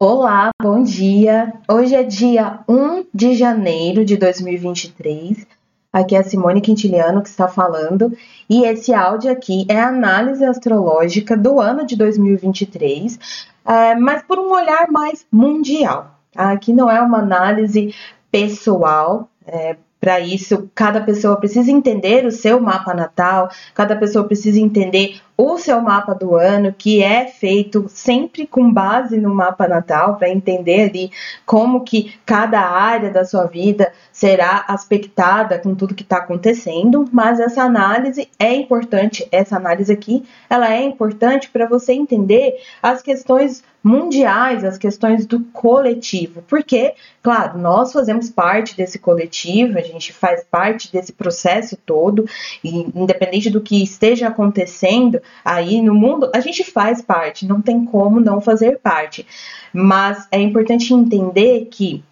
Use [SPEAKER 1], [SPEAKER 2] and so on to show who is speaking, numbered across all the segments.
[SPEAKER 1] Olá, bom dia. Hoje é dia 1 de janeiro de 2023. Aqui é a Simone Quintiliano que está falando e esse áudio aqui é a análise astrológica do ano de 2023, é, mas por um olhar mais mundial. Aqui não é uma análise pessoal, é, para isso, cada pessoa precisa entender o seu mapa natal, cada pessoa precisa entender o seu mapa do ano, que é feito sempre com base no mapa natal, para entender ali como que cada área da sua vida será aspectada com tudo que está acontecendo, mas essa análise é importante, essa análise aqui, ela é importante para você entender as questões mundiais, as questões do coletivo, porque, claro, nós fazemos parte desse coletivo, a gente faz parte desse processo todo, e independente do que esteja acontecendo, aí no mundo, a gente faz parte, não tem como não fazer parte. Mas é importante entender que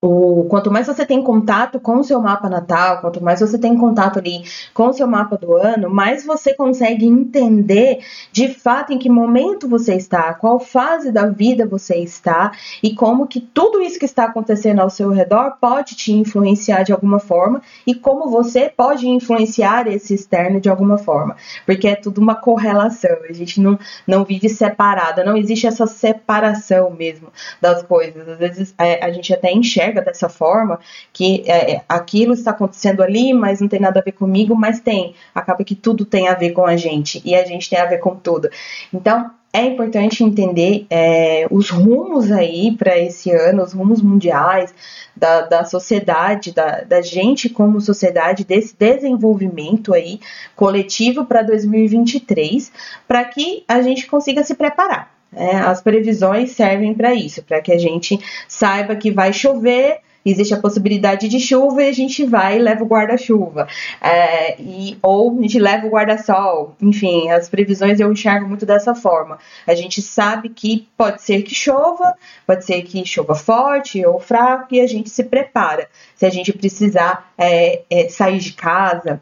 [SPEAKER 1] o, quanto mais você tem contato com o seu mapa natal, quanto mais você tem contato ali com o seu mapa do ano, mais você consegue entender de fato em que momento você está, qual fase da vida você está e como que tudo isso que está acontecendo ao seu redor pode te influenciar de alguma forma e como você pode influenciar esse externo de alguma forma, porque é tudo uma correlação, a gente não, não vive separada, não existe essa separação mesmo das coisas, às vezes é, a gente até enxerga enxerga dessa forma, que é, é, aquilo está acontecendo ali, mas não tem nada a ver comigo, mas tem. Acaba que tudo tem a ver com a gente e a gente tem a ver com tudo. Então, é importante entender é, os rumos aí para esse ano, os rumos mundiais da, da sociedade, da, da gente como sociedade, desse desenvolvimento aí coletivo para 2023, para que a gente consiga se preparar. É, as previsões servem para isso, para que a gente saiba que vai chover, existe a possibilidade de chuva e a gente vai e leva o guarda-chuva. É, e, ou a gente leva o guarda-sol. Enfim, as previsões eu enxergo muito dessa forma. A gente sabe que pode ser que chova, pode ser que chova forte ou fraco, e a gente se prepara. Se a gente precisar é, é, sair de casa,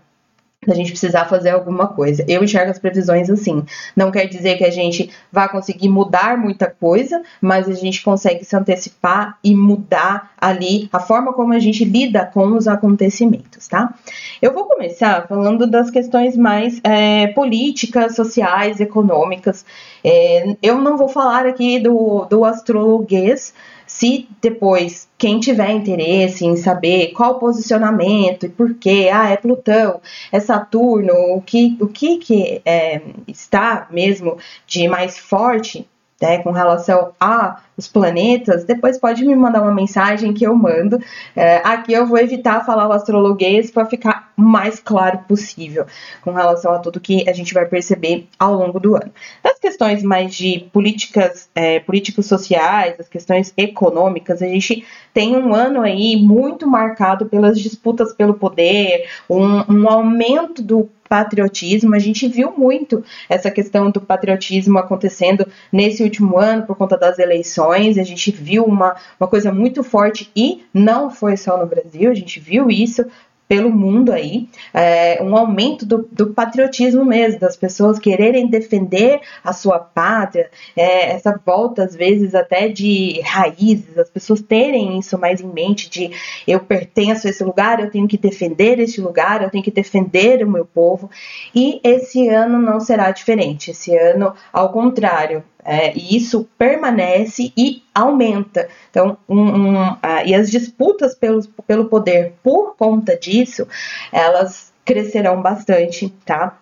[SPEAKER 1] a gente precisar fazer alguma coisa. Eu enxergo as previsões assim. Não quer dizer que a gente vá conseguir mudar muita coisa, mas a gente consegue se antecipar e mudar ali a forma como a gente lida com os acontecimentos, tá? Eu vou começar falando das questões mais é, políticas, sociais, econômicas. É, eu não vou falar aqui do, do astrologuês, se depois quem tiver interesse em saber qual o posicionamento e por quê, ah, é Plutão, é Saturno, o que, o que, que é, está mesmo de mais forte né, com relação a os planetas, depois pode me mandar uma mensagem que eu mando. É, aqui eu vou evitar falar o astrologuês para ficar mais claro possível com relação a tudo que a gente vai perceber ao longo do ano. Das questões mais de políticas, é, políticas sociais, as questões econômicas, a gente tem um ano aí muito marcado pelas disputas pelo poder, um, um aumento do patriotismo. A gente viu muito essa questão do patriotismo acontecendo nesse último ano por conta das eleições. A gente viu uma, uma coisa muito forte e não foi só no Brasil, a gente viu isso pelo mundo aí, é, um aumento do, do, patriotismo mesmo, das pessoas quererem defender a sua pátria, é, essa volta às vezes até de raízes, as pessoas terem isso mais em mente de eu pertenço a esse lugar, eu tenho que defender este lugar, eu tenho que defender o meu povo, e esse ano não será diferente, esse ano, ao contrário, é, e isso permanece e aumenta. Então, um, um, e as disputas pelo, pelo poder por conta disso, elas crescerão bastante, tá?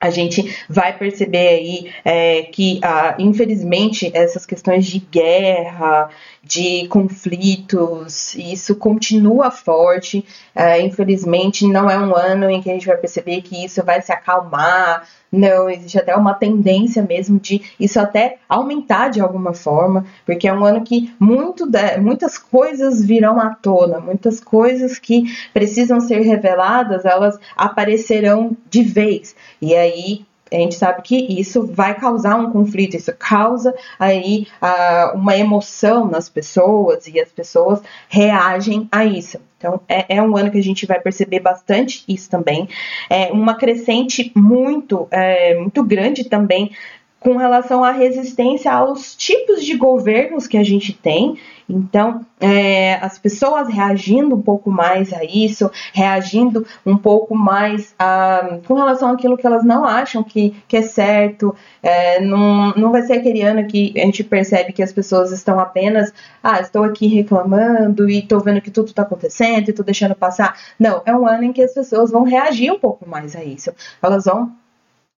[SPEAKER 1] A gente vai perceber aí é, que, ah, infelizmente, essas questões de guerra, de conflitos, isso continua forte. É, infelizmente, não é um ano em que a gente vai perceber que isso vai se acalmar. Não, existe até uma tendência mesmo de isso até aumentar de alguma forma, porque é um ano que muito de, muitas coisas virão à tona, muitas coisas que precisam ser reveladas, elas aparecerão de vez. E aí a gente sabe que isso vai causar um conflito, isso causa aí uh, uma emoção nas pessoas e as pessoas reagem a isso. Então, é, é, um ano que a gente vai perceber bastante isso também. É uma crescente muito, é, muito grande também com relação à resistência aos tipos de governos que a gente tem. Então, é, as pessoas reagindo um pouco mais a isso, reagindo um pouco mais a, com relação àquilo que elas não acham que, que é certo. É, não, não vai ser aquele ano que a gente percebe que as pessoas estão apenas, ah, estou aqui reclamando e estou vendo que tudo está acontecendo e estou deixando passar. Não, é um ano em que as pessoas vão reagir um pouco mais a isso. Elas vão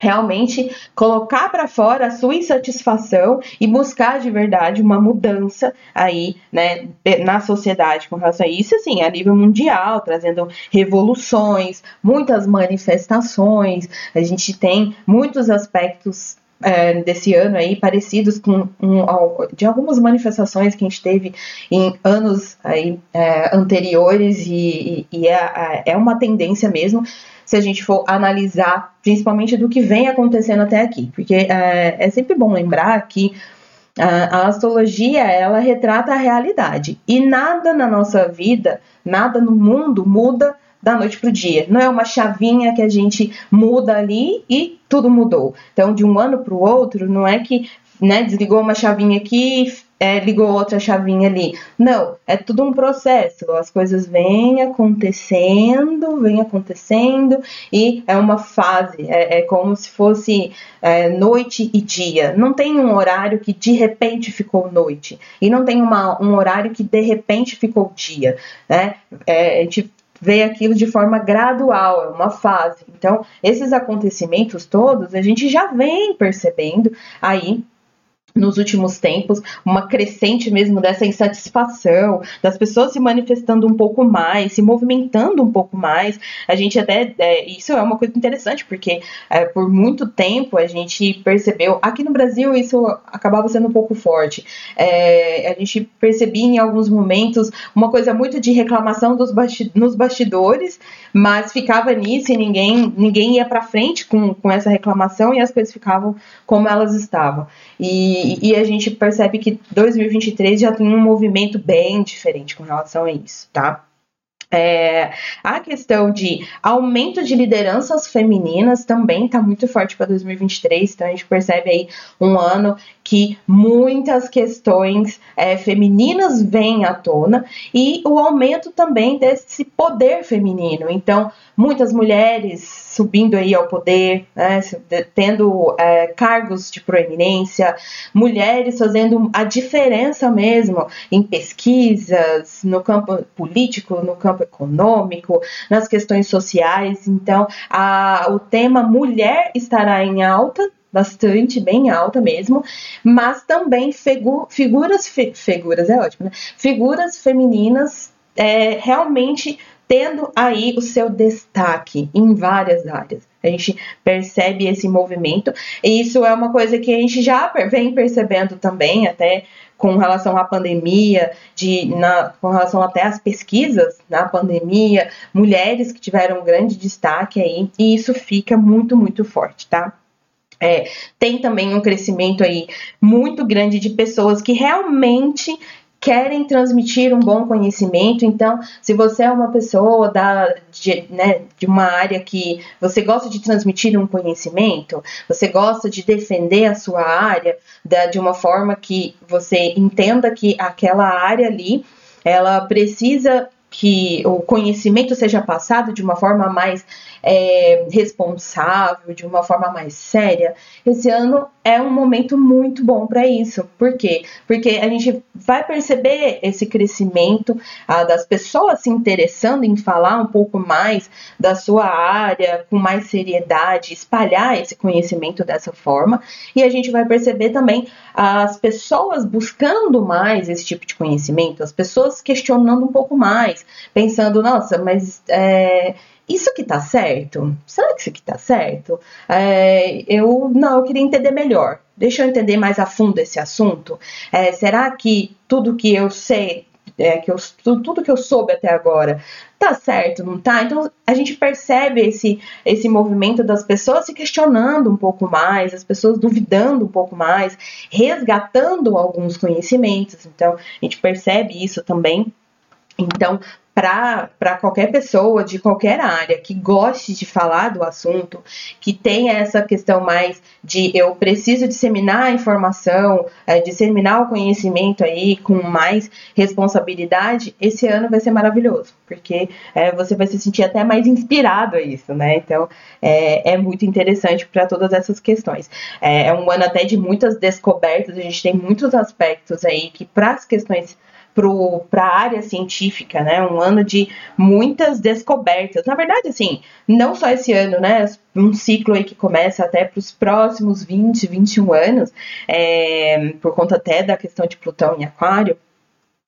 [SPEAKER 1] realmente colocar para fora a sua insatisfação e buscar de verdade uma mudança aí, né, na sociedade com relação a isso, assim, a nível mundial, trazendo revoluções, muitas manifestações, a gente tem muitos aspectos é, desse ano aí parecidos com um, de algumas manifestações que a gente teve em anos aí, é, anteriores e, e, e é, é uma tendência mesmo se a gente for analisar, principalmente do que vem acontecendo até aqui, porque é, é sempre bom lembrar que a, astrologia ela retrata a realidade e nada na nossa vida, nada no mundo muda da noite para o dia. Não é uma chavinha que a gente muda ali e tudo mudou. Então, de um ano para o outro, não é que né, desligou uma chavinha aqui é, ligou outra chavinha ali. Não, é tudo um processo. As coisas vêm acontecendo, vêm acontecendo e é uma fase. É, é como se fosse é, noite e dia. Não tem um horário que de repente ficou noite e não tem uma, um horário que de repente ficou dia. Né? É, a gente vê aquilo de forma gradual, é uma fase. Então, esses acontecimentos todos a gente já vem percebendo aí nos últimos tempos, uma crescente mesmo dessa insatisfação, das pessoas se manifestando um pouco mais, se movimentando um pouco mais. A gente até, é, isso é uma coisa interessante, porque é, por muito tempo a gente percebeu, aqui no Brasil isso acabava sendo um pouco forte, é, a gente percebia em alguns momentos uma coisa muito de reclamação dos basti nos bastidores, mas ficava nisso e ninguém, ninguém ia para frente com, com essa reclamação e as coisas ficavam como elas estavam. E, e, a gente percebe que 2023 já tem um movimento bem diferente com relação a isso, tá? É, a questão de aumento de lideranças femininas também está muito forte para 2023, então a gente percebe aí um ano que muitas questões é, femininas vêm à tona e o aumento também desse poder feminino. Então, muitas mulheres subindo aí ao poder, né, tendo é, cargos de proeminência, mulheres fazendo a diferença mesmo em pesquisas, no campo político, no campo econômico, nas questões sociais. Então, a, o tema mulher estará em alta bastante, bem alta mesmo, mas também figu figuras, fi figuras é ótimo, né? Figuras femininas é, realmente tendo aí o seu destaque em várias áreas. A gente percebe esse movimento, e isso é uma coisa que a gente já vem percebendo também, até com relação à pandemia, de, na, com relação até às pesquisas na pandemia, mulheres que tiveram um grande destaque aí, e isso fica muito, muito forte, tá? É, tem também um crescimento aí muito grande de pessoas que realmente querem transmitir um bom conhecimento. Então, se você é uma pessoa da, de, né, de uma área que você gosta de transmitir um conhecimento, você gosta de defender a sua área da, de uma forma que você entenda que aquela área ali ela precisa que o conhecimento seja passado de uma forma mais é, responsável, de uma forma mais séria, esse ano é um momento muito bom para isso. Por quê? Porque a gente vai perceber esse crescimento das pessoas se interessando em falar um pouco mais da sua área com mais seriedade, espalhar esse conhecimento dessa forma, e a gente vai perceber também as pessoas buscando mais esse tipo de conhecimento, as pessoas questionando um pouco mais, pensando, nossa, mas é, isso aqui tá certo? Será que isso aqui tá certo? É, eu não, eu queria entender melhor. Deixa eu entender mais a fundo esse assunto. É, será que tudo que eu sei, é, que eu, tudo que eu soube até agora, tá certo, não tá? Então a gente percebe esse, esse movimento das pessoas se questionando um pouco mais, as pessoas duvidando um pouco mais, resgatando alguns conhecimentos. Então a gente percebe isso também então, para qualquer pessoa de qualquer área que goste de falar do assunto, que tenha essa questão mais de eu preciso disseminar a informação, é, disseminar o conhecimento aí com mais responsabilidade, esse ano vai ser maravilhoso, porque é, você vai se sentir até mais inspirado a isso, né? Então é, é muito interessante para todas essas questões. É, é um ano até de muitas descobertas, a gente tem muitos aspectos aí que para as questões para a área científica, né? Um ano de muitas descobertas. Na verdade, assim, não só esse ano, né? Um ciclo aí que começa até para os próximos 20, 21 anos, é, por conta até da questão de Plutão em Aquário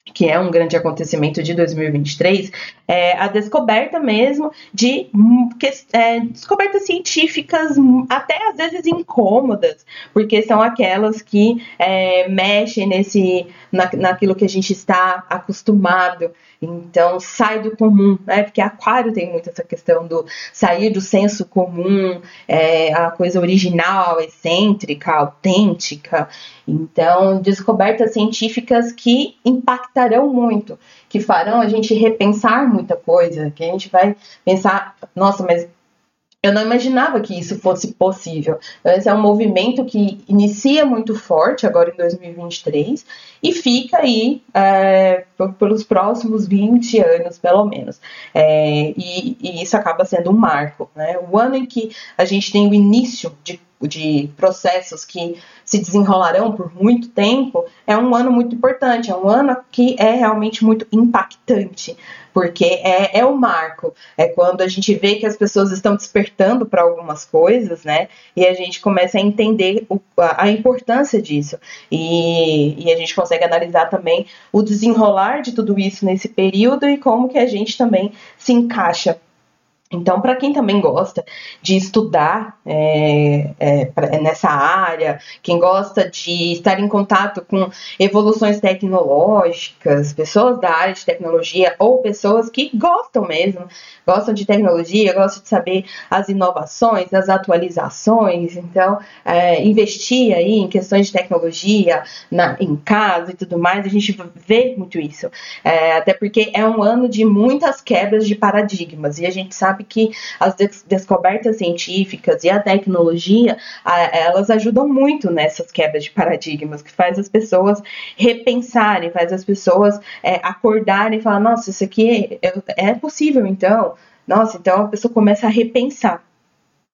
[SPEAKER 1] que é um grande acontecimento de 2023, é a descoberta mesmo de que, é, descobertas científicas, até às vezes incômodas, porque são aquelas que é, mexem nesse, na, naquilo que a gente está acostumado. Então, sai do comum, né? Porque Aquário tem muito essa questão do sair do senso comum, é, a coisa original, excêntrica, autêntica. Então, descobertas científicas que impactarão muito, que farão a gente repensar muita coisa, que a gente vai pensar, nossa, mas eu não imaginava que isso fosse possível. Esse é um movimento que inicia muito forte agora em 2023 e fica aí é, pelos próximos 20 anos, pelo menos. É, e, e, isso acaba sendo um marco. Né? O ano em que a gente tem o início de de processos que se desenrolarão por muito tempo, é um ano muito importante, é um ano que é realmente muito impactante, porque é, é o marco, é quando a gente vê que as pessoas estão despertando para algumas coisas, né? E a gente começa a entender o, a, a, importância disso. E, e a gente consegue analisar também o desenrolar de tudo isso nesse período e como que a gente também se encaixa então, para quem também gosta de estudar é, é, pra, nessa área, quem gosta de estar em contato com evoluções tecnológicas, pessoas da área de tecnologia ou pessoas que gostam mesmo, gostam de tecnologia, gostam de saber as inovações, as atualizações, então é, investir aí em questões de tecnologia na, em casa e tudo mais, a gente vê muito isso. É, até porque é um ano de muitas quebras de paradigmas e a gente sabe sabe que as des descobertas científicas e a tecnologia, a, elas ajudam muito nessas quebras de paradigmas, que faz as pessoas repensarem, faz as pessoas é, acordarem e falar, nossa, isso aqui é, é possível então. Nossa, então a pessoa começa a repensar.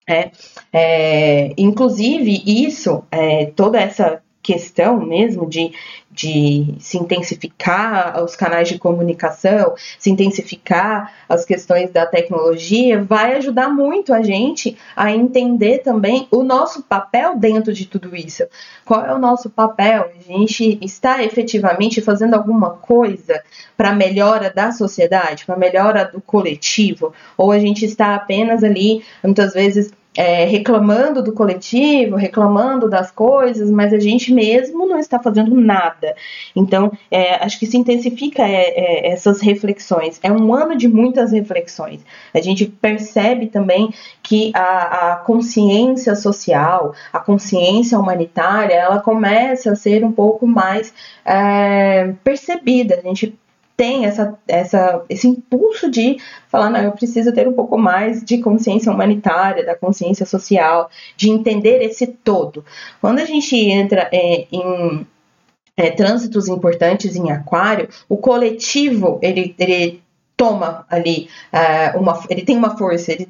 [SPEAKER 1] É, é, inclusive, isso, é, toda essa questão mesmo de, de se intensificar os canais de comunicação, se intensificar as questões da tecnologia, vai ajudar muito a gente a entender também o nosso papel dentro de tudo isso. Qual é o nosso papel? A gente está efetivamente fazendo alguma coisa para a melhora da sociedade, para a melhora do coletivo? Ou a gente está apenas ali, muitas vezes, é, reclamando do coletivo, reclamando das coisas, mas a gente mesmo não está fazendo nada. Então, é, acho que se intensifica é, é, essas reflexões. É um ano de muitas reflexões. A gente percebe também que a, a consciência social, a consciência humanitária, ela começa a ser um pouco mais é, percebida. A gente tem essa, essa, esse impulso de falar, não, eu preciso ter um pouco mais de consciência humanitária, da consciência social, de entender esse todo. Quando a gente entra é, em é, trânsitos importantes em aquário, o coletivo, ele, ele toma ali uh, uma, ele tem uma força, ele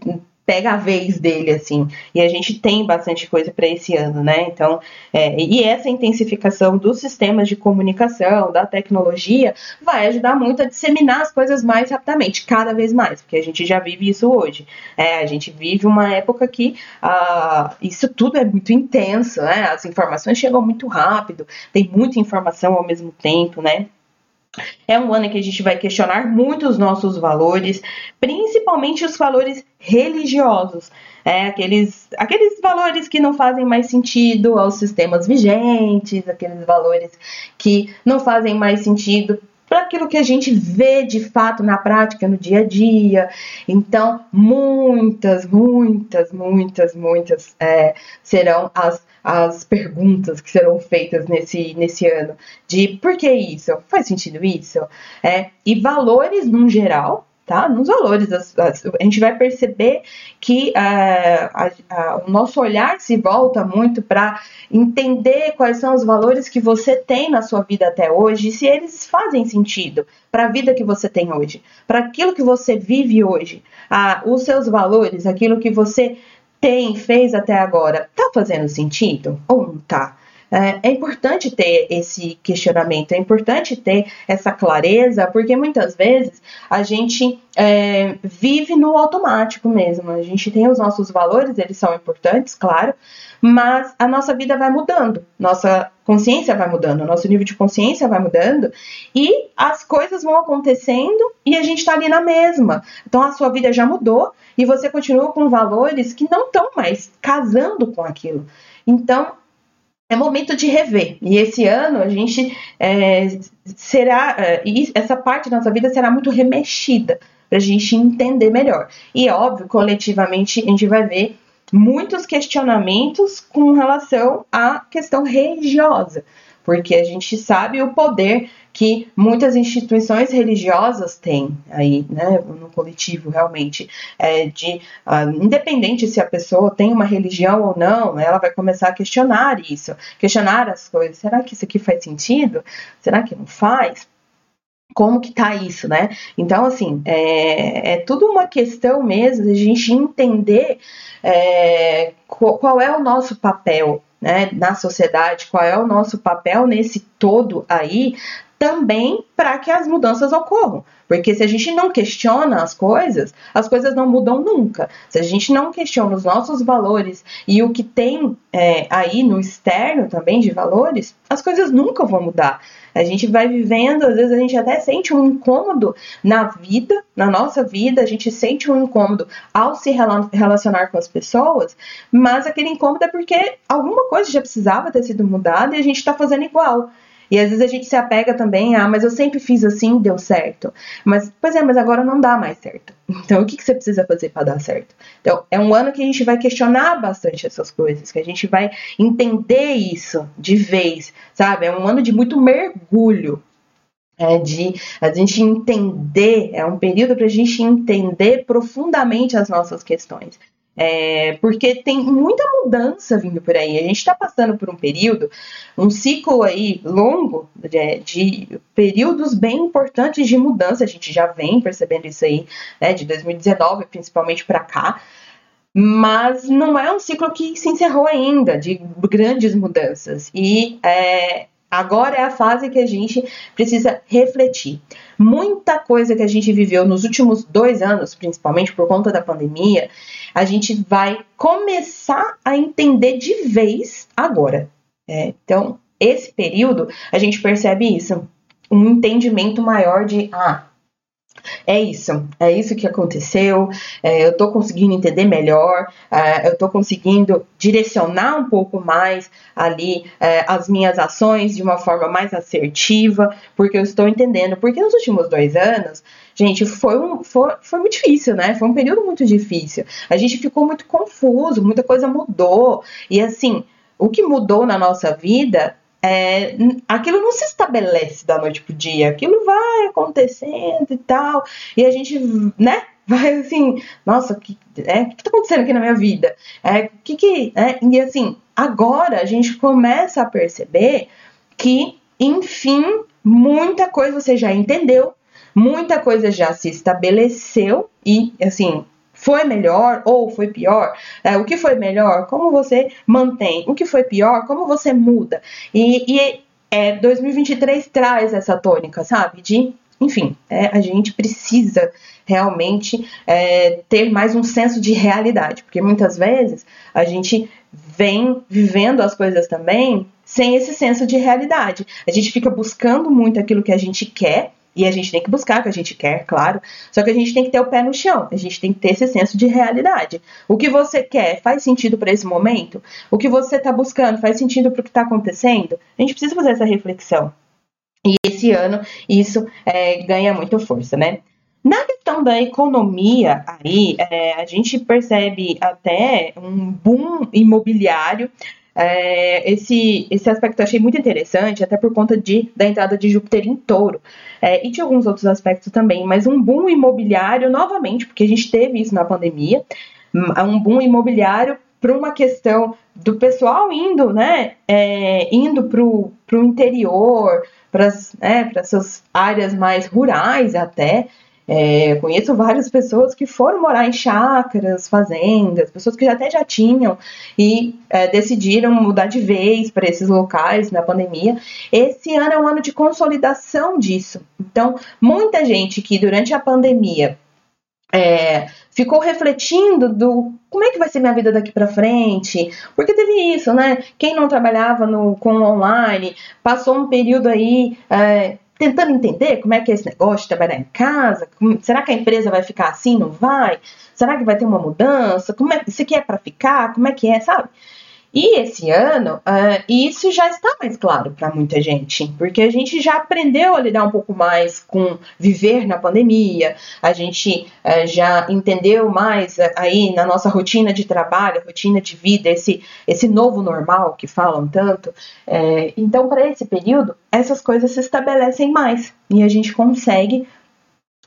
[SPEAKER 1] pega a vez dele, assim. E a gente tem bastante coisa para esse ano, né? Então, é, e essa intensificação dos sistemas de comunicação, da tecnologia, vai ajudar muito a disseminar as coisas mais rapidamente, cada vez mais, porque a gente já vive isso hoje. É, a gente vive uma época que ah, isso tudo é muito intenso, né? As informações chegam muito rápido, tem muita informação ao mesmo tempo, né? É um ano em que a gente vai questionar muito os nossos valores, principalmente os valores religiosos, é, aqueles, aqueles valores que não fazem mais sentido aos sistemas vigentes, aqueles valores que não fazem mais sentido para aquilo que a gente vê de fato na prática, no dia a dia. Então, muitas, muitas, muitas, muitas é, serão as as perguntas que serão feitas nesse, nesse ano de por que isso? Faz sentido isso? É, e valores no geral, tá? Nos valores, as, as, a gente vai perceber que uh, a, a, o nosso olhar se volta muito para entender quais são os valores que você tem na sua vida até hoje e se eles fazem sentido para a vida que você tem hoje, para aquilo que você vive hoje, uh, os seus valores, aquilo que você tem, fez até agora, tá fazendo sentido ou não tá? É, é importante ter esse questionamento, é importante ter essa clareza, porque muitas vezes a gente é, vive no automático mesmo. A gente tem os nossos valores, eles são importantes, claro, mas a nossa vida vai mudando, nossa consciência vai mudando, nosso nível de consciência vai mudando e as coisas vão acontecendo e a gente está ali na mesma. Então a sua vida já mudou e você continua com valores que não estão mais casando com aquilo. Então é momento de rever. E esse ano a gente é, será. É, essa parte da nossa vida será muito remexida para a gente entender melhor. E óbvio, coletivamente, a gente vai ver muitos questionamentos com relação à questão religiosa porque a gente sabe o poder que muitas instituições religiosas têm aí, né, no coletivo realmente, é de uh, independente se a pessoa tem uma religião ou não, ela vai começar a questionar isso, questionar as coisas. Será que isso aqui faz sentido? Será que não faz? como que tá isso, né? Então, assim, é, é tudo uma questão mesmo de a gente entender é, qual, qual, é o nosso papel né, na sociedade, qual é o nosso papel nesse todo aí, também para que as mudanças ocorram. Porque se a gente não questiona as coisas, as coisas não mudam nunca. Se a gente não questiona os nossos valores e o que tem é, aí no externo também de valores, as coisas nunca vão mudar. A gente vai vivendo, às vezes a gente até sente um incômodo na vida, na nossa vida, a gente sente um incômodo ao se relacionar com as pessoas, mas aquele incômodo é porque alguma coisa já precisava ter sido mudada e a gente está fazendo igual. E às vezes a gente se apega também, ah, mas eu sempre fiz assim, deu certo. Mas, pois é, mas agora não dá mais certo. Então, o que, que você precisa fazer para dar certo? Então, é um ano que a gente vai questionar bastante essas coisas, que a gente vai entender isso de vez, sabe? É um ano de muito mergulho. É de a gente entender, é um período para a gente entender profundamente as nossas questões. É, porque tem muita mudança vindo por aí. A gente está passando por um período, um ciclo aí longo de, de, períodos bem importantes de mudança. A gente já vem percebendo isso aí, né, de 2019 principalmente para cá. Mas não é um ciclo que se encerrou ainda, de grandes mudanças. E é, Agora é a fase que a gente precisa refletir. Muita coisa que a gente viveu nos últimos dois anos, principalmente por conta da pandemia, a gente vai começar a entender de vez agora. É, então, esse período, a gente percebe isso. Um entendimento maior de, ah, é isso, é isso que aconteceu. É, eu estou conseguindo entender melhor, é, eu estou conseguindo direcionar um pouco mais ali é, as minhas ações de uma forma mais assertiva, porque eu estou entendendo. Porque nos últimos dois anos, gente, foi, um, foi, foi muito difícil, né? Foi um período muito difícil. A gente ficou muito confuso, muita coisa mudou. E assim, o que mudou na nossa vida é, aquilo não se estabelece da noite pro dia, aquilo vai acontecendo e tal, e a gente, né, vai assim, nossa, o que, é, que tá acontecendo aqui na minha vida? É, que que, é, e assim, agora a gente começa a perceber que, enfim, muita coisa você já entendeu, muita coisa já se estabeleceu e, assim, foi melhor ou foi pior? É, o que foi melhor? Como você mantém? O que foi pior? Como você muda? E, e é, 2023 traz essa tônica, sabe? De, enfim, é, a gente precisa realmente é, ter mais um senso de realidade, porque muitas vezes a gente vem vivendo as coisas também sem esse senso de realidade. A gente fica buscando muito aquilo que a gente quer e a gente tem que buscar o que a gente quer, claro. Só que a gente tem que ter o pé no chão. A gente tem que ter esse senso de realidade. O que você quer faz sentido para esse momento? O que você está buscando faz sentido para o que está acontecendo? A gente precisa fazer essa reflexão. E esse ano isso é, ganha muito força, né? Na questão da economia, aí é, a gente percebe até um boom imobiliário é, esse, esse aspecto eu achei muito interessante, até por conta de, da entrada de Júpiter em touro. É, e de alguns outros aspectos também, mas um boom imobiliário, novamente, porque a gente teve isso na pandemia, um boom imobiliário para uma questão do pessoal indo, né, é, indo para o interior, para né, essas áreas mais rurais até. É, conheço várias pessoas que foram morar em chácaras, fazendas, pessoas que até já tinham e é, decidiram mudar de vez para esses locais na pandemia. Esse ano é um ano de consolidação disso. Então, muita gente que durante a pandemia é, ficou refletindo do como é que vai ser minha vida daqui para frente, porque teve isso, né? Quem não trabalhava no, com online passou um período aí é, tentando entender como é que é esse negócio de trabalhar em casa, como, será que a empresa vai ficar assim, não vai? Será que vai ter uma mudança? Como é, isso aqui é para ficar? Como é que é, sabe? E esse ano, uh, isso já está mais claro para muita gente, porque a gente já aprendeu a lidar um pouco mais com viver na pandemia, a gente uh, já entendeu mais uh, aí na nossa rotina de trabalho, rotina de vida, esse, esse novo normal que falam tanto. então, para esse período, essas coisas se estabelecem mais e a gente consegue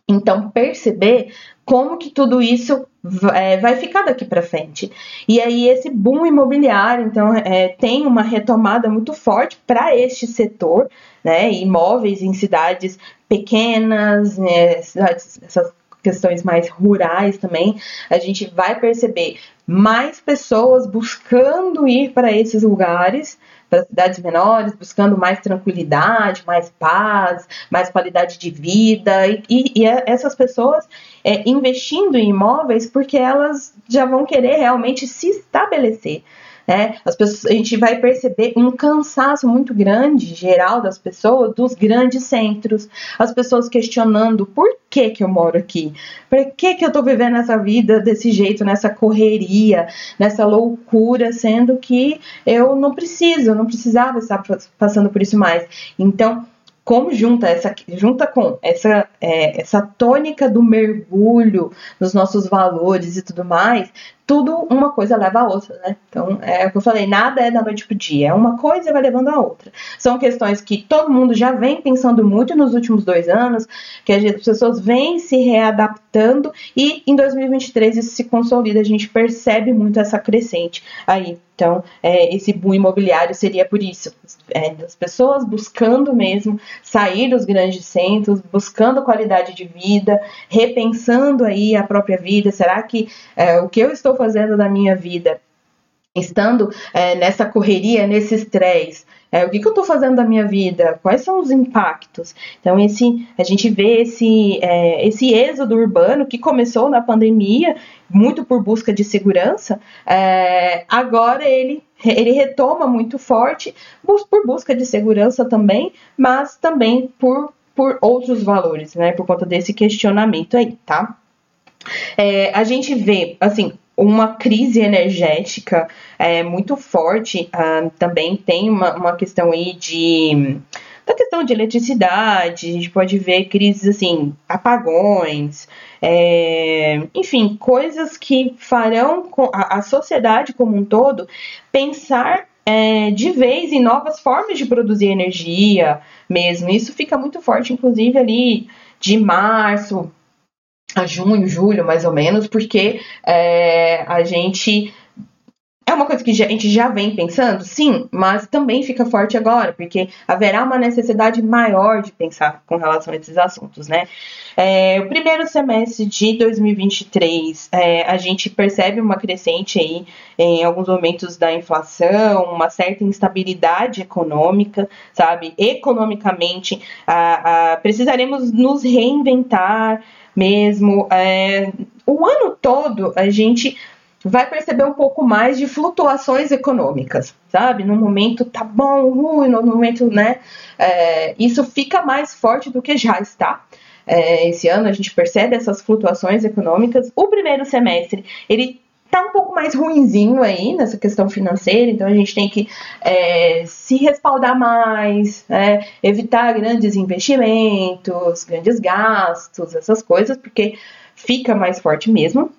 [SPEAKER 1] então perceber como que tudo isso é, vai ficar daqui para frente. E aí esse boom imobiliário, então, é, tem uma retomada muito forte para este setor, né? Imóveis em cidades pequenas, né, cidades, essas questões mais rurais também, a gente vai perceber mais pessoas buscando ir para esses lugares, para cidades menores, buscando mais tranquilidade, mais paz, mais qualidade de vida. E, e, e essas pessoas é, investindo em imóveis porque elas já vão querer realmente se estabelecer. Né? As pessoas, a gente vai perceber um cansaço muito grande, geral, das pessoas, dos grandes centros. As pessoas questionando por que, que eu moro aqui? Por que, que eu estou vivendo essa vida desse jeito, nessa correria, nessa loucura, sendo que eu não preciso, eu não precisava estar passando por isso mais. Então, como junta essa junta com essa é, essa tônica do mergulho nos nossos valores e tudo mais, tudo uma coisa leva a outra, né? Então, é o que eu falei, nada é da noite pro dia, é uma coisa vai levando a outra. São questões que todo mundo já vem pensando muito nos últimos dois anos, que as pessoas vêm se readaptando e em 2023 isso se consolida, a gente percebe muito essa crescente aí. Então, é, esse boom imobiliário seria por isso, é, as pessoas buscando mesmo sair dos grandes centros, buscando qualidade de vida, repensando aí a própria vida, será que é, o que eu estou fazendo na minha vida, estando é, nessa correria, nesse estresse, é, o que, que eu estou fazendo da minha vida? Quais são os impactos? Então, esse, a gente vê esse, é, esse êxodo urbano que começou na pandemia, muito por busca de segurança, é, agora ele, ele retoma muito forte por busca de segurança também, mas também por, por outros valores, né? Por conta desse questionamento aí, tá? É, a gente vê, assim, uma crise energética é, muito forte. Uh, também tem uma, uma questão aí de da questão de eletricidade, a gente pode ver crises assim, apagões, é, enfim, coisas que farão a, a, sociedade como um todo pensar é, de vez em novas formas de produzir energia mesmo. Isso fica muito forte, inclusive, ali de março a junho, julho, mais ou menos, porque é, a gente é uma coisa que a gente já vem pensando, sim, mas também fica forte agora, porque haverá uma necessidade maior de pensar com relação a esses assuntos, né? É, o primeiro semestre de 2023, é, a gente percebe uma crescente aí em alguns momentos da inflação, uma certa instabilidade econômica, sabe? Economicamente, a, a, precisaremos nos reinventar mesmo. É, o ano todo a gente vai perceber um pouco mais de flutuações econômicas, sabe? No momento tá bom, ruim, no momento, né? É, isso fica mais forte do que já está. É, esse ano a gente percebe essas flutuações econômicas. O primeiro semestre ele tá um pouco mais ruinzinho aí nessa questão financeira, então a gente tem que é, se respaldar mais, é, evitar grandes investimentos, grandes gastos, essas coisas, porque fica mais forte mesmo.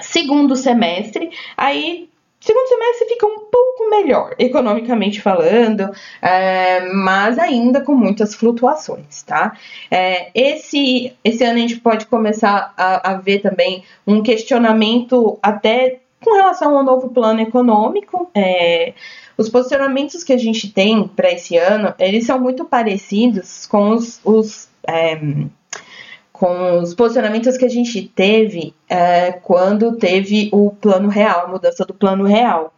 [SPEAKER 1] Segundo semestre, aí segundo semestre fica um pouco melhor, economicamente falando, é, mas ainda com muitas flutuações, tá? É, esse, esse ano a gente pode começar a, a ver também um questionamento até com relação ao novo plano econômico. É, os posicionamentos que a gente tem para esse ano, eles são muito parecidos com os, os é, com os posicionamentos que a gente teve é, quando teve o plano real, mudança do plano real,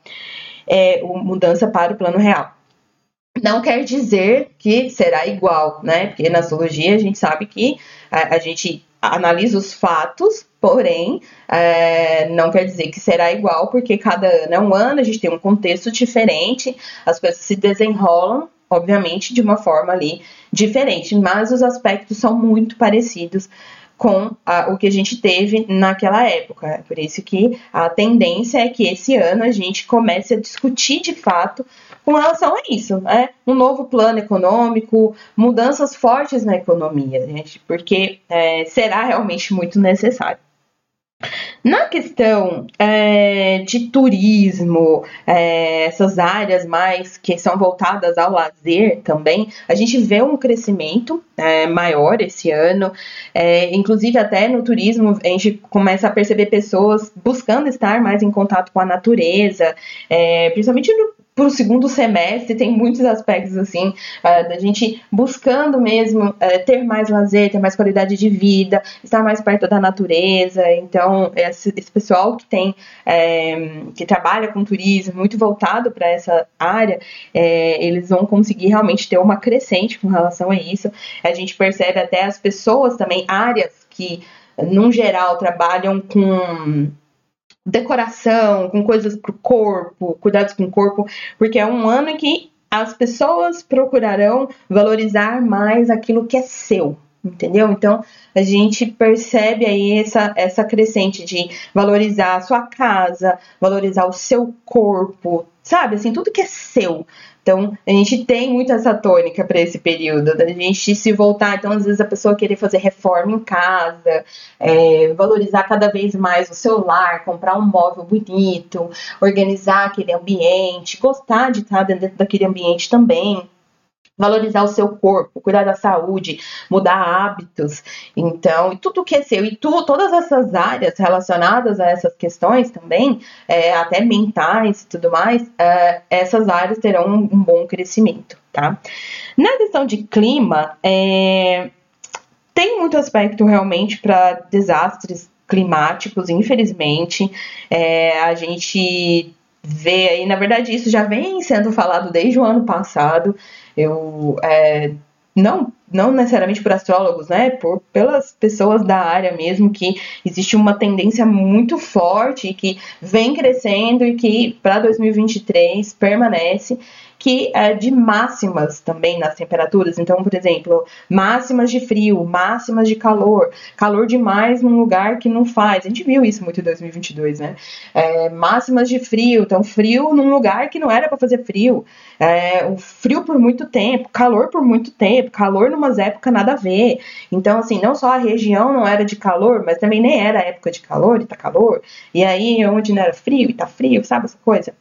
[SPEAKER 1] é, mudança para o plano real. Não quer dizer que será igual, né? Porque na astrologia a gente sabe que a, a gente analisa os fatos, porém, é, não quer dizer que será igual, porque cada ano é um ano, a gente tem um contexto diferente, as coisas se desenrolam obviamente de uma forma ali diferente, mas os aspectos são muito parecidos com a, o que a gente teve naquela época. É por isso que a tendência é que esse ano a gente comece a discutir de fato com relação a isso, né? Um novo plano econômico, mudanças fortes na economia, gente, porque é, será realmente muito necessário. Na questão é, de turismo, é, essas áreas mais que são voltadas ao lazer também, a gente vê um crescimento é, maior esse ano. Inclusive, até no turismo, a gente começa a perceber pessoas buscando estar mais em contato com a natureza, principalmente no para o segundo semestre tem muitos aspectos assim uh, da gente buscando mesmo uh, ter mais lazer, ter mais qualidade de vida, estar mais perto da natureza. Então esse, esse pessoal que tem é, que trabalha com turismo muito voltado para essa área, é, eles vão conseguir realmente ter uma crescente com relação a isso. A gente percebe até as pessoas também áreas que num geral trabalham com decoração, com coisas pro corpo, cuidados com o corpo, porque é um ano que as pessoas procurarão valorizar mais aquilo que é seu, entendeu? Então a gente percebe aí essa, essa crescente de valorizar a sua casa, valorizar o seu corpo, sabe? Assim, tudo que é seu. Então, a gente tem muito essa tônica para esse período, da gente se voltar. Então, às vezes, a pessoa querer fazer reforma em casa, é, valorizar cada vez mais o seu lar, comprar um móvel bonito, organizar aquele ambiente, gostar de estar dentro daquele ambiente também valorizar o seu corpo, cuidar da saúde, mudar hábitos, então, e tudo que é seu, e tu, todas essas áreas relacionadas a essas questões também, é, até mentais e tudo mais, é, essas áreas terão um, um, bom crescimento, tá? Na questão de clima, é, tem muito aspecto realmente para desastres climáticos, infelizmente, é, a gente vê aí, na verdade, isso já vem sendo falado desde o ano passado. Eu é, não não necessariamente por astrólogos, né, por pelas pessoas da área mesmo que existe uma tendência muito forte que vem crescendo e que para 2023 permanece que é de máximas também nas temperaturas. Então, por exemplo, máximas de frio, máximas de calor, calor demais num lugar que não faz. A gente viu isso muito em 2022, né? É, máximas de frio, então frio num lugar que não era para fazer frio. É, o frio por muito tempo, calor por muito tempo, calor numas épocas nada a ver. Então, assim, não só a região não era de calor, mas também nem era época de calor e tá calor. E aí, onde não era frio e tá frio, sabe essa coisa?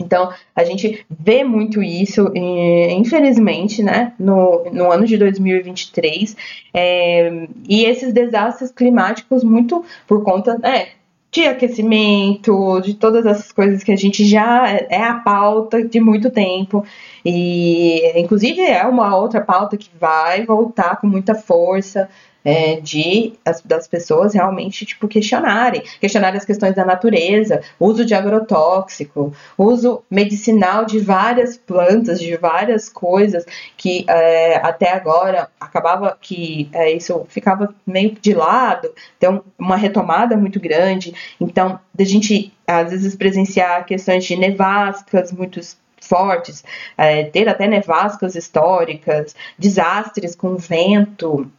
[SPEAKER 1] Então, a gente vê muito isso, infelizmente, né, no, no ano de 2023, é, e esses desastres climáticos muito por conta né, de aquecimento, de todas essas coisas que a gente já é a pauta de muito tempo, e inclusive é uma outra pauta que vai voltar com muita força é, de as, das pessoas realmente tipo questionarem, questionarem as questões da natureza, uso de agrotóxico, uso medicinal de várias plantas, de várias coisas que é, até agora acabava que é, isso ficava meio de lado, então uma retomada muito grande, então a gente às vezes presenciar questões de nevascas muito fortes, é, ter até nevascas históricas, desastres com vento,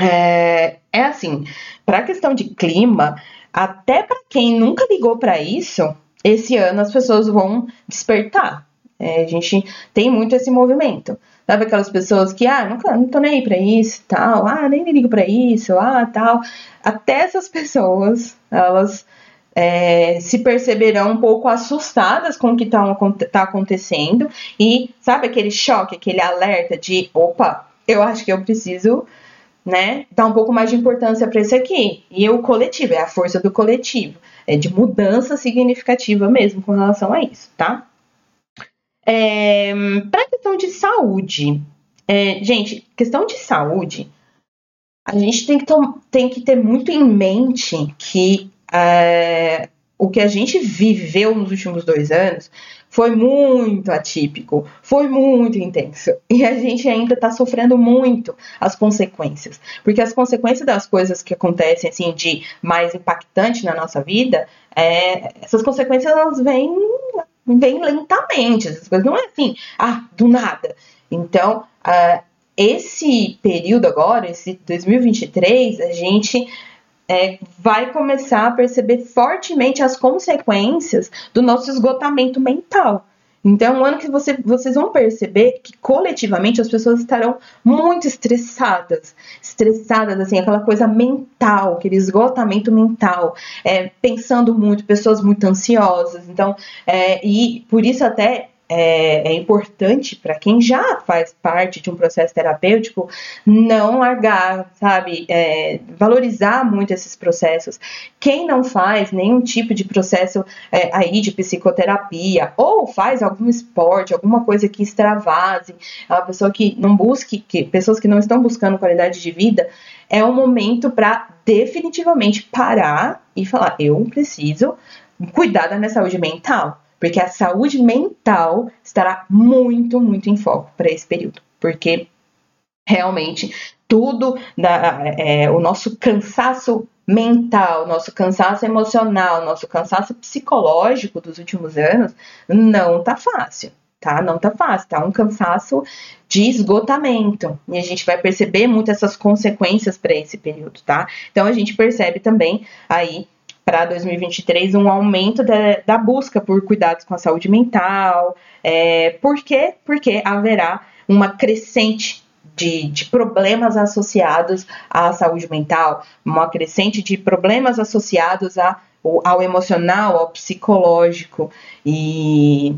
[SPEAKER 1] é, é assim, para a questão de clima, até para quem nunca ligou para isso, esse ano as pessoas vão despertar. É, a gente tem muito esse movimento. Sabe aquelas pessoas que, ah, nunca, não tô nem aí pra isso, tal, ah, nem ligo pra isso, ah, tal. Até essas pessoas, elas é, se perceberão um pouco assustadas com o que está tá acontecendo e sabe aquele choque, aquele alerta de opa, eu acho que eu preciso né, dar um pouco mais de importância para isso aqui. E o coletivo, é a força do coletivo, é de mudança significativa mesmo com relação a isso, tá? É, para a questão de saúde, é, gente, questão de saúde, a gente tem que, tem que ter muito em mente que é, o que a gente viveu nos últimos dois anos foi muito atípico, foi muito intenso. E a gente ainda está sofrendo muito as consequências. Porque as consequências das coisas que acontecem, assim, de mais impactante na nossa vida, é, essas consequências elas vêm, vêm lentamente. Essas coisas não é assim, ah, do nada. Então, uh, esse período agora, esse 2023, a gente é, vai começar a perceber fortemente as consequências do nosso esgotamento mental. Então, é um ano que você, vocês vão perceber que coletivamente as pessoas estarão muito estressadas, estressadas, assim, aquela coisa mental, aquele esgotamento mental, é, pensando muito, pessoas muito ansiosas. Então, é, e por isso até é, é importante para quem já faz parte de um processo terapêutico não largar, sabe? É, valorizar muito esses processos. Quem não faz nenhum tipo de processo é, aí de psicoterapia ou faz algum esporte, alguma coisa que extravase, a pessoa que não busque, que, pessoas que não estão buscando qualidade de vida, é um momento para definitivamente parar e falar: eu preciso cuidar da minha saúde mental porque a saúde mental estará muito, muito em foco para esse período, porque realmente tudo da, é, o nosso cansaço mental, nosso cansaço emocional, nosso cansaço psicológico dos últimos anos não tá fácil, tá? Não tá fácil, tá um cansaço de esgotamento. E a gente vai perceber muito essas consequências para esse período, tá? Então a gente percebe também aí para 2023 um aumento da, da, busca por cuidados com a saúde mental. É, por quê? Porque haverá uma crescente de, de, problemas associados à saúde mental, uma crescente de problemas associados a, ao emocional, ao psicológico. E,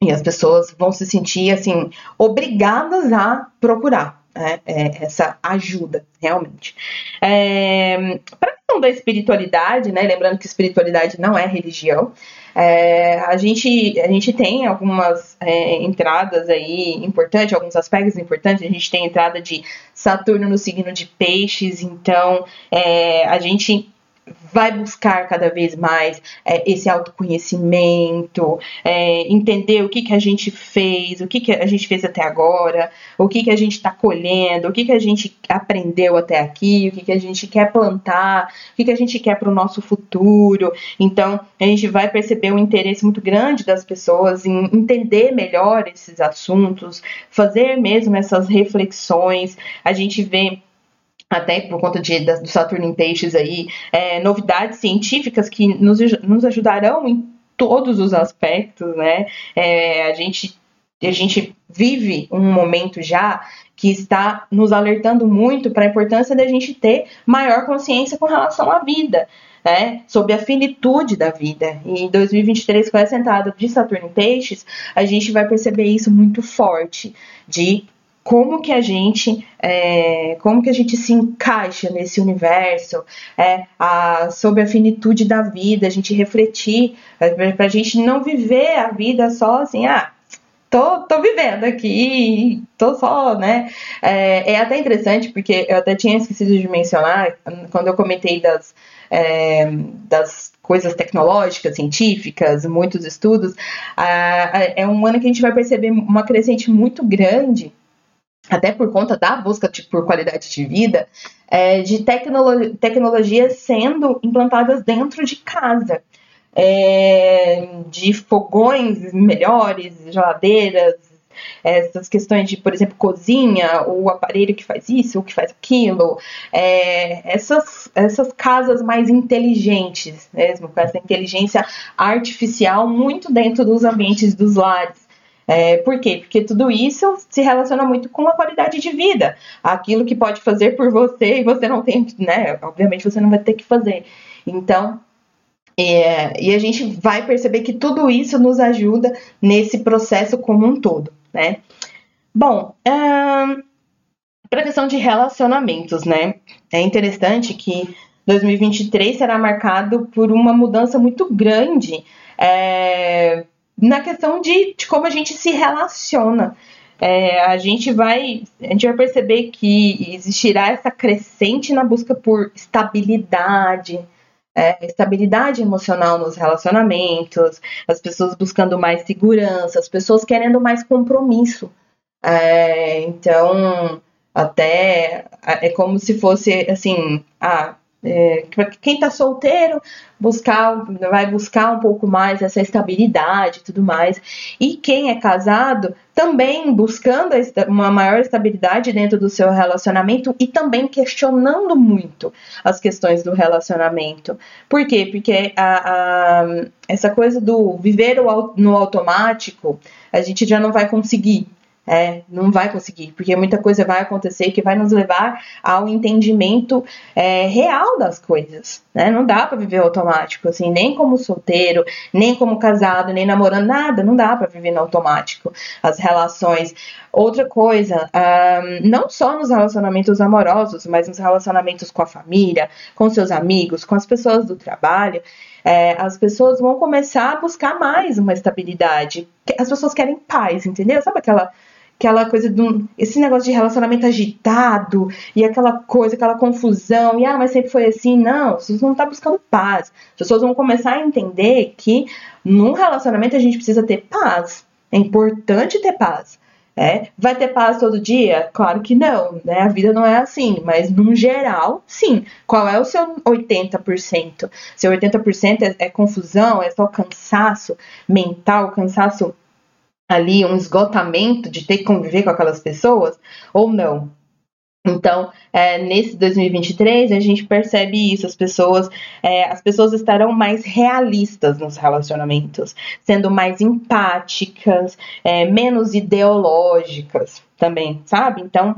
[SPEAKER 1] e as pessoas vão se sentir assim obrigadas a procurar né, é, essa ajuda, realmente. É, Para questão da espiritualidade, né, lembrando que espiritualidade não é religião, é, a, gente, a gente tem algumas é, entradas aí importantes, alguns aspectos importantes. A gente tem a entrada de Saturno no signo de Peixes, então é, a gente vai buscar cada vez mais é, esse autoconhecimento, é, entender o que, que a gente fez, o que, que a gente fez até agora, o que, que a gente está colhendo, o que, que a gente aprendeu até aqui, o que, que a gente quer plantar, o que, que a gente quer para o nosso futuro. Então, a gente vai perceber um interesse muito grande das pessoas em entender melhor esses assuntos, fazer mesmo essas reflexões. A gente vê até por conta de, do Saturno em Peixes aí, é, novidades científicas que nos, nos ajudarão em todos os aspectos, né? É, a, gente, a gente vive um momento já que está nos alertando muito para a importância da gente ter maior consciência com relação à vida. Né, sobre a finitude da vida. E em 2023, com essa entrada de Saturno em Peixes, a gente vai perceber isso muito forte, de como que a gente é, como que a gente se encaixa nesse universo é, a, sobre a finitude da vida a gente refletir é, para a gente não viver a vida só assim ah tô, tô vivendo aqui tô só né? É, é até interessante porque eu até tinha esquecido de mencionar quando eu comentei das é, das coisas tecnológicas, científicas, muitos estudos, é um ano que a gente vai perceber uma crescente muito grande até por conta da busca por qualidade de vida, é, de tecnolo tecnologias sendo implantadas dentro de casa. É, de fogões melhores, geladeiras, essas questões de, por exemplo, cozinha, o aparelho que faz isso, o que faz aquilo, é, essas, essas casas mais inteligentes mesmo, com essa inteligência artificial muito dentro dos ambientes dos lares. É, por quê? Porque tudo isso se relaciona muito com a qualidade de vida. Aquilo que pode fazer por você e você não tem, né? Obviamente você não vai ter que fazer. Então, É, e a gente vai perceber que tudo isso nos ajuda nesse processo como um todo, né? Bom, hum, para a questão de relacionamentos, né? É interessante que 2023 será marcado por uma mudança muito grande é, na questão de, de, como a gente se relaciona. É, a gente vai a gente vai perceber que existirá essa crescente na busca por estabilidade, é, estabilidade emocional nos relacionamentos, as pessoas buscando mais segurança, as pessoas querendo mais compromisso. É, então, até é como se fosse assim, ah, é, quem está solteiro buscar, vai buscar um pouco mais essa estabilidade e tudo mais. E quem é casado também buscando uma maior estabilidade dentro do seu relacionamento e também questionando muito as questões do relacionamento. Por quê? Porque a, a, essa coisa do viver no automático a gente já não vai conseguir. É, não vai conseguir, porque muita coisa vai acontecer que vai nos levar ao entendimento é, real das coisas. Né? Não dá para viver automático, assim, nem como solteiro, nem como casado, nem namorando, nada, não dá para viver no automático. As relações. Outra coisa, um, não só nos relacionamentos amorosos, mas nos relacionamentos com a família, com seus amigos, com as pessoas do trabalho. É, as pessoas vão começar a buscar mais uma estabilidade. As pessoas querem paz, entendeu? Sabe aquela aquela coisa de um, esse negócio de relacionamento agitado e aquela coisa, aquela confusão, e ah, mas sempre foi assim. Não, vocês não estão buscando paz. As pessoas vão começar a entender que num relacionamento a gente precisa ter paz. É importante ter paz. É, vai ter paz todo dia? Claro que não, né? A vida não é assim, mas num geral, sim. Qual é o seu 80%? Seu 80% é, é confusão, é só cansaço mental, cansaço ali um esgotamento de ter que conviver com aquelas pessoas ou não. Então, é, nesse 2023, a gente percebe isso, as pessoas, é, as pessoas estarão mais realistas nos relacionamentos, sendo mais empáticas, é, menos ideológicas também, sabe? Então,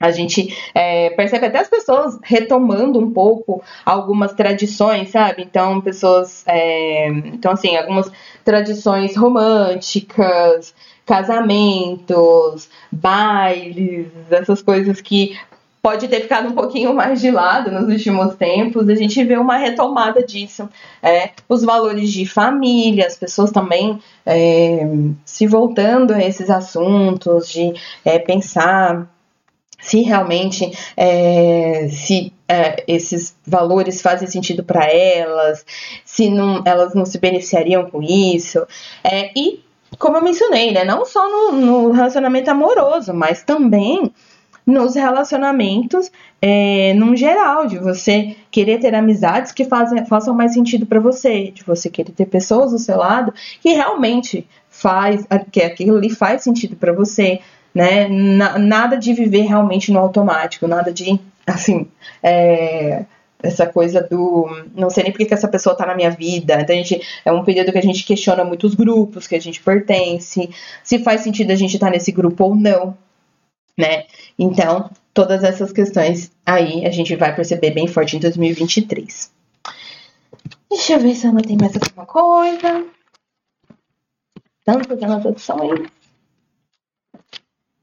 [SPEAKER 1] a gente é, percebe até as pessoas retomando um pouco algumas tradições, sabe? Então, pessoas. É, então, assim, algumas tradições românticas, casamentos, bailes, essas coisas que pode ter ficado um pouquinho mais de lado nos últimos tempos, a gente vê uma retomada disso. É, os valores de família, as pessoas também é, se voltando a esses assuntos, de é, pensar se realmente é, se é, esses valores fazem sentido para elas, se não, elas não se beneficiariam com isso. É, e, como eu mencionei, né, não só no, no relacionamento amoroso, mas também nos relacionamentos é, num geral, de você querer ter amizades que fazem, façam mais sentido para você, de você querer ter pessoas do seu lado que realmente faz, que aquilo ali faz sentido para você, né? nada de viver realmente no automático, nada de, assim, é, essa coisa do não sei nem porque que essa pessoa tá na minha vida. Então a gente é um período que a gente questiona muitos grupos que a gente pertence, se faz sentido a gente estar tá nesse grupo ou não, né? Então, todas essas questões aí a gente vai perceber bem forte em 2023. Deixa eu ver se não tenho mais alguma coisa. Tantas anotações.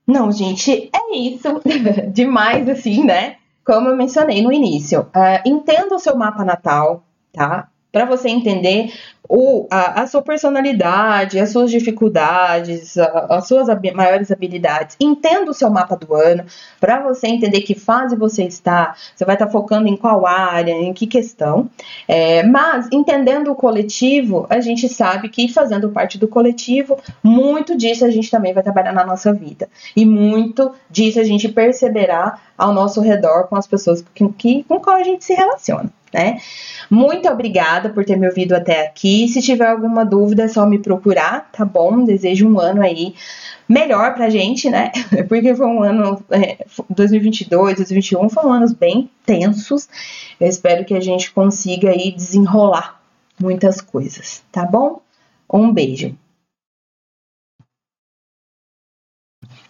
[SPEAKER 1] Não, gente, é isso. Demais, assim, né? Como eu mencionei no início. Uh, entenda o seu mapa natal, tá? Para você entender o, a, a, sua personalidade, as suas dificuldades, a, as suas hab maiores habilidades. Entenda o seu mapa do ano para você entender que fase você está, você vai estar tá focando em qual área, em que questão. É, mas entendendo o coletivo, a gente sabe que fazendo parte do coletivo, muito disso a gente também vai trabalhar na nossa vida. E muito disso a gente perceberá ao nosso redor com as pessoas que, que, com qual a gente se relaciona né? Muito obrigada por ter me ouvido até aqui. Se tiver alguma dúvida, é só me procurar, tá bom? Desejo um ano aí melhor pra gente, né? Porque foi um ano, é, 2022, 2021 foram anos bem tensos. Eu espero que a gente consiga aí desenrolar muitas coisas, tá bom? Um beijo.